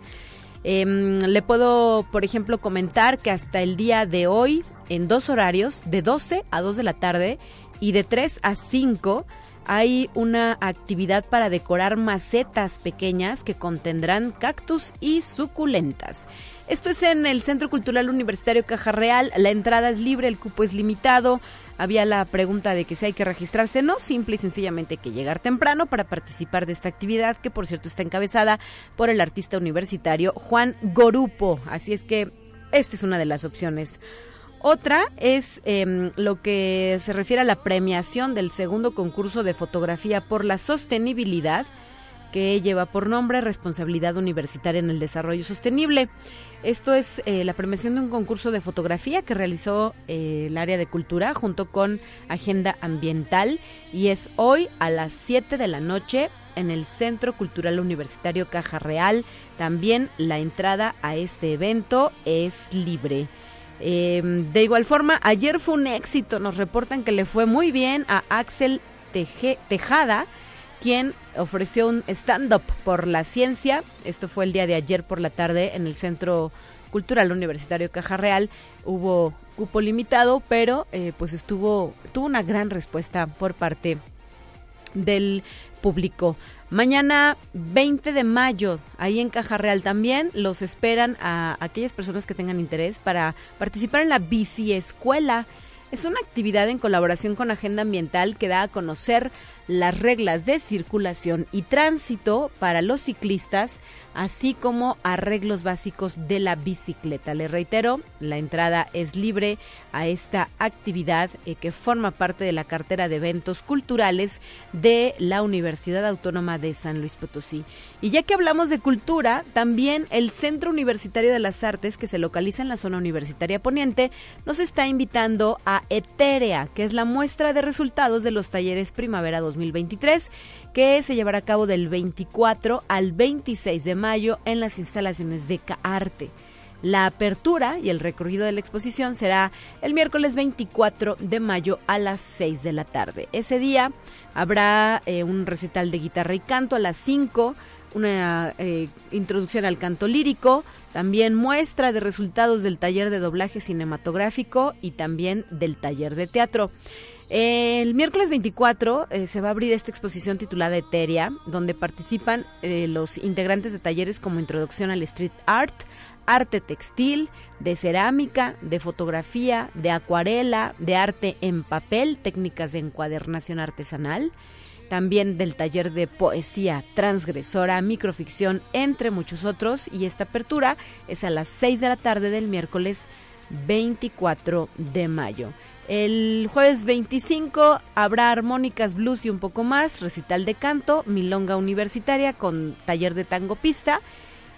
Em, le puedo, por ejemplo, comentar que hasta el día de hoy, en dos horarios, de 12 a 2 de la tarde y de 3 a 5, hay una actividad para decorar macetas pequeñas que contendrán cactus y suculentas. Esto es en el Centro Cultural Universitario Caja Real. La entrada es libre, el cupo es limitado había la pregunta de que si hay que registrarse, no, simple y sencillamente hay que llegar temprano para participar de esta actividad, que por cierto está encabezada por el artista universitario Juan Gorupo. Así es que esta es una de las opciones. Otra es em, lo que se refiere a la premiación del segundo concurso de fotografía por la sostenibilidad, que lleva por nombre Responsabilidad Universitaria en el Desarrollo Sostenible. Esto es eh, la premiación de un concurso de fotografía que realizó eh, el área de cultura junto con Agenda Ambiental y es hoy a las 7 de la noche en el Centro Cultural Universitario Caja Real. También la entrada a este evento es libre. Em, de igual forma, ayer fue un éxito. Nos reportan que le fue muy bien a Axel Tejada, quien ofreció un stand-up por la ciencia. Esto fue el día de ayer por la tarde en el Centro Cultural Universitario Caja Real. Hubo cupo limitado, pero eh, pues estuvo, tuvo una gran respuesta por parte del público. Mañana 20 de mayo, ahí en Caja Real también, los esperan a aquellas personas que tengan interés para participar en la bici escuela. Es una actividad en colaboración con Agenda Ambiental que da a conocer las reglas de circulación y tránsito para los ciclistas, así como arreglos básicos de la bicicleta. Le reitero, la entrada es libre a esta actividad eh, que forma parte de la cartera de eventos culturales de la Universidad Autónoma de San Luis Potosí. Y ya que hablamos de cultura, también el Centro Universitario de las Artes, que se localiza en la zona universitaria poniente, nos está invitando a Eterea, que es la muestra de resultados de los talleres Primavera 2020 2023, que se llevará a cabo del 24 al 26 de mayo en las instalaciones de Caarte. La apertura y el recorrido de la exposición será el miércoles 24 de mayo a las 6 de la tarde. Ese día habrá eh, un recital de guitarra y canto a las 5, una eh, introducción al canto lírico, también muestra de resultados del taller de doblaje cinematográfico y también del taller de teatro. El miércoles 24 eh, se va a abrir esta exposición titulada Eteria, donde participan eh, los integrantes de talleres como Introducción al Street Art, Arte Textil, de Cerámica, de Fotografía, de Acuarela, de Arte en Papel, técnicas de encuadernación artesanal, también del taller de poesía transgresora, microficción, entre muchos otros. Y esta apertura es a las 6 de la tarde del miércoles 24 de mayo. El jueves 25 habrá armónicas, blues y un poco más, recital de canto, milonga universitaria con taller de tango pista.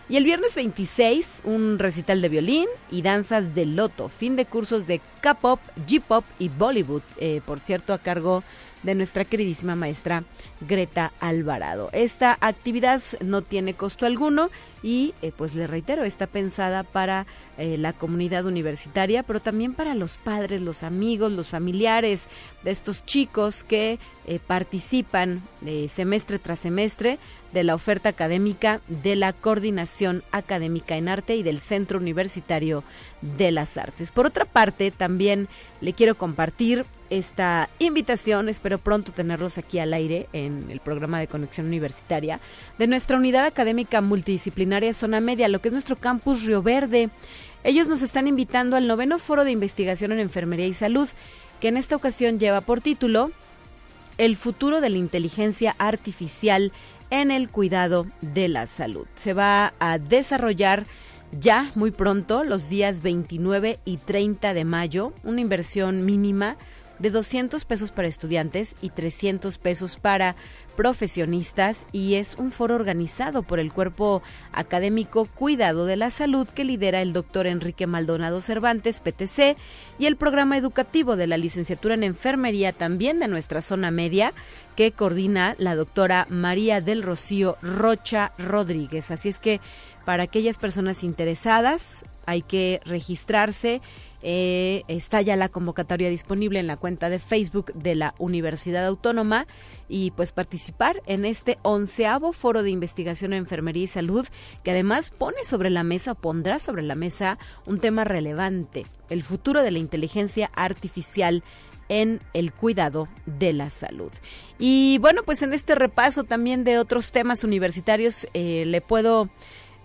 Y el viernes 26 un recital de violín y danzas de loto, fin de cursos de K-pop, G-pop y Bollywood, eh, por cierto a cargo de nuestra queridísima maestra Greta Alvarado. Esta actividad no tiene costo alguno y eh, pues le reitero, está pensada para eh, la comunidad universitaria, pero también para los padres, los amigos, los familiares de estos chicos que eh, participan semestre tras semestre de la oferta académica de la Coordinación Académica en Arte y del Centro Universitario de las Artes. Por otra parte, también le quiero compartir esta invitación, espero pronto tenerlos aquí al aire en el programa de Conexión Universitaria, de nuestra unidad académica multidisciplinaria Zona Media, lo que es nuestro campus Río Verde. Ellos nos están invitando al noveno foro de investigación en enfermería y salud, que en esta ocasión lleva por título El futuro de la inteligencia artificial en el cuidado de la salud. Se va a desarrollar ya muy pronto, los días 29 y 30 de mayo, una inversión mínima de 200 pesos para estudiantes y 300 pesos para profesionistas y es un foro organizado por el Cuerpo Académico Cuidado de la Salud que lidera el doctor Enrique Maldonado Cervantes, PTC, y el programa educativo de la licenciatura en enfermería también de nuestra zona media que coordina la doctora María del Rocío Rocha Rodríguez. Así es que para aquellas personas interesadas hay que registrarse eh, está ya la convocatoria disponible en la cuenta de Facebook de la Universidad Autónoma y pues participar en este onceavo foro de investigación en enfermería y salud que además pone sobre la mesa, pondrá sobre la mesa un tema relevante, el futuro de la inteligencia artificial en el cuidado de la salud. Y bueno, pues en este repaso también de otros temas universitarios eh, le puedo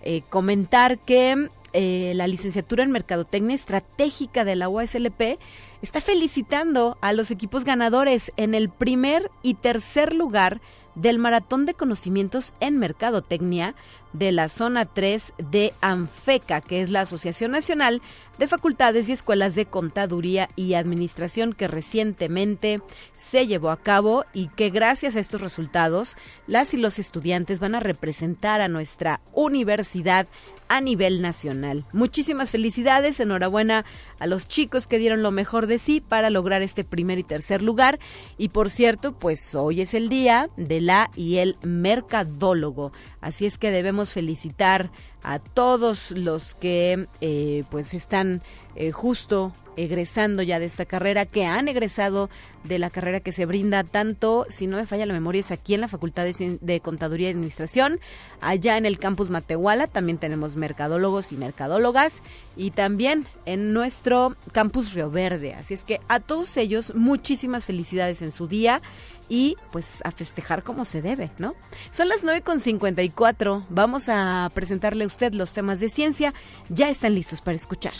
eh, comentar que eh, la licenciatura en Mercadotecnia Estratégica de la UASLP está felicitando a los equipos ganadores en el primer y tercer lugar del Maratón de Conocimientos en Mercadotecnia de la zona 3 de ANFECA, que es la Asociación Nacional de Facultades y Escuelas de Contaduría y Administración que recientemente se llevó a cabo y que gracias a estos resultados las y los estudiantes van a representar a nuestra universidad a nivel nacional. Muchísimas felicidades, enhorabuena a los chicos que dieron lo mejor de sí para lograr este primer y tercer lugar. Y por cierto, pues hoy es el día de la y el mercadólogo. Así es que debemos felicitar a todos los que eh, pues están eh, justo egresando ya de esta carrera, que han egresado de la carrera que se brinda tanto, si no me falla la memoria, es aquí en la Facultad de, Contaduría y Administración, allá en el campus Matehuala, también tenemos mercadólogos y mercadólogas, y también en nuestro campus Río Verde. Así es que a todos ellos, muchísimas felicidades en su día y pues a festejar como se debe, ¿no? Son las 9.54, vamos a presentarle a usted los temas de ciencia, ya están listos para escuchar.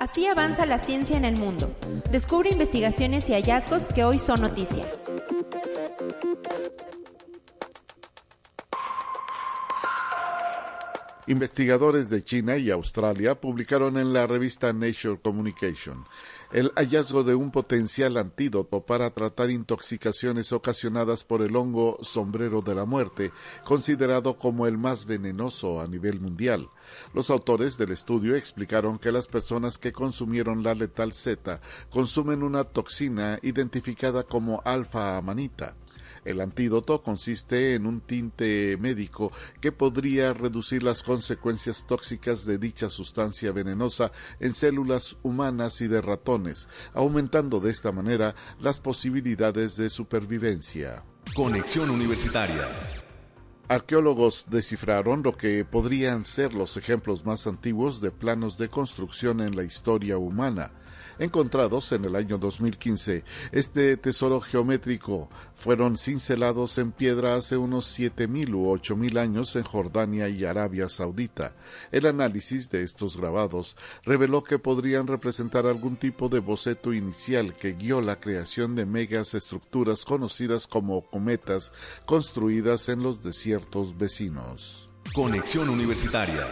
Así avanza la ciencia en el mundo. Descubre investigaciones y hallazgos que hoy son noticia. Investigadores de China y Australia publicaron en la revista Nature Communication el hallazgo de un potencial antídoto para tratar intoxicaciones ocasionadas por el hongo sombrero de la muerte, considerado como el más venenoso a nivel mundial. Los autores del estudio explicaron que las personas que consumieron la letal Z consumen una toxina identificada como alfa-amanita. El antídoto consiste en un tinte médico que podría reducir las consecuencias tóxicas de dicha sustancia venenosa en células humanas y de ratones, aumentando de esta manera las posibilidades de supervivencia. Conexión Universitaria. Arqueólogos descifraron lo que podrían ser los ejemplos más antiguos de planos de construcción en la historia humana encontrados en el año 2015. Este tesoro geométrico fueron cincelados en piedra hace unos 7.000 u 8.000 años en Jordania y Arabia Saudita. El análisis de estos grabados reveló que podrían representar algún tipo de boceto inicial que guió la creación de megas estructuras conocidas como cometas construidas en los desiertos vecinos. Conexión Universitaria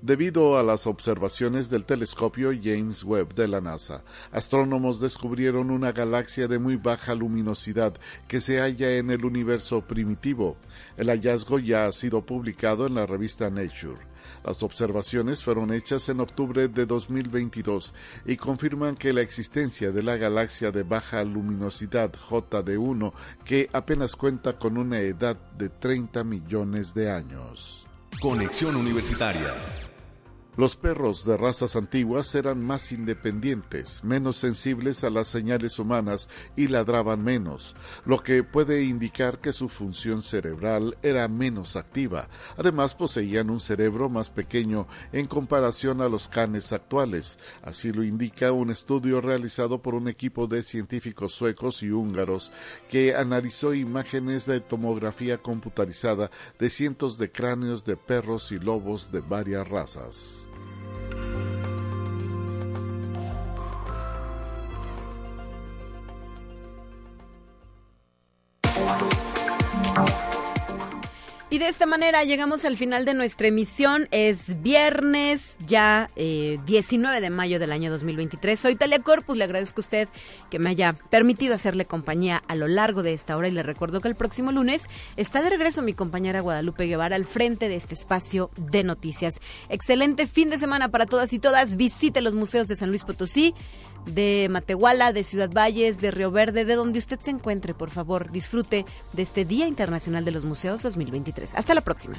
Debido a las observaciones del telescopio James Webb de la NASA, astrónomos descubrieron una galaxia de muy baja luminosidad que se halla en el universo primitivo. El hallazgo ya ha sido publicado en la revista Nature. Las observaciones fueron hechas en octubre de 2022 y confirman que la existencia de la galaxia de baja luminosidad JD1 que apenas cuenta con una edad de 30 millones de años. Conexión Universitaria los perros de razas antiguas eran más independientes, menos sensibles a las señales humanas y ladraban menos, lo que puede indicar que su función cerebral era menos activa. Además poseían un cerebro más pequeño en comparación a los canes actuales. Así lo indica un estudio realizado por un equipo de científicos suecos y húngaros que analizó imágenes de tomografía computarizada de cientos de cráneos de perros y lobos de varias razas. De esta manera llegamos al final de nuestra emisión. Es viernes, ya 19 eh, de mayo del año 2023. Soy Talia Corpus. Le agradezco a usted que me haya permitido hacerle compañía a lo largo de esta hora. Y le recuerdo que el próximo lunes está de regreso mi compañera Guadalupe Guevara al frente de este espacio de noticias. Excelente fin de semana para todas y todas. Visite los museos de San Luis Potosí de Matehuala, de Ciudad Valles, de Río Verde, de donde usted se encuentre, por favor, disfrute de este Día Internacional de los Museos 2023. Hasta la próxima.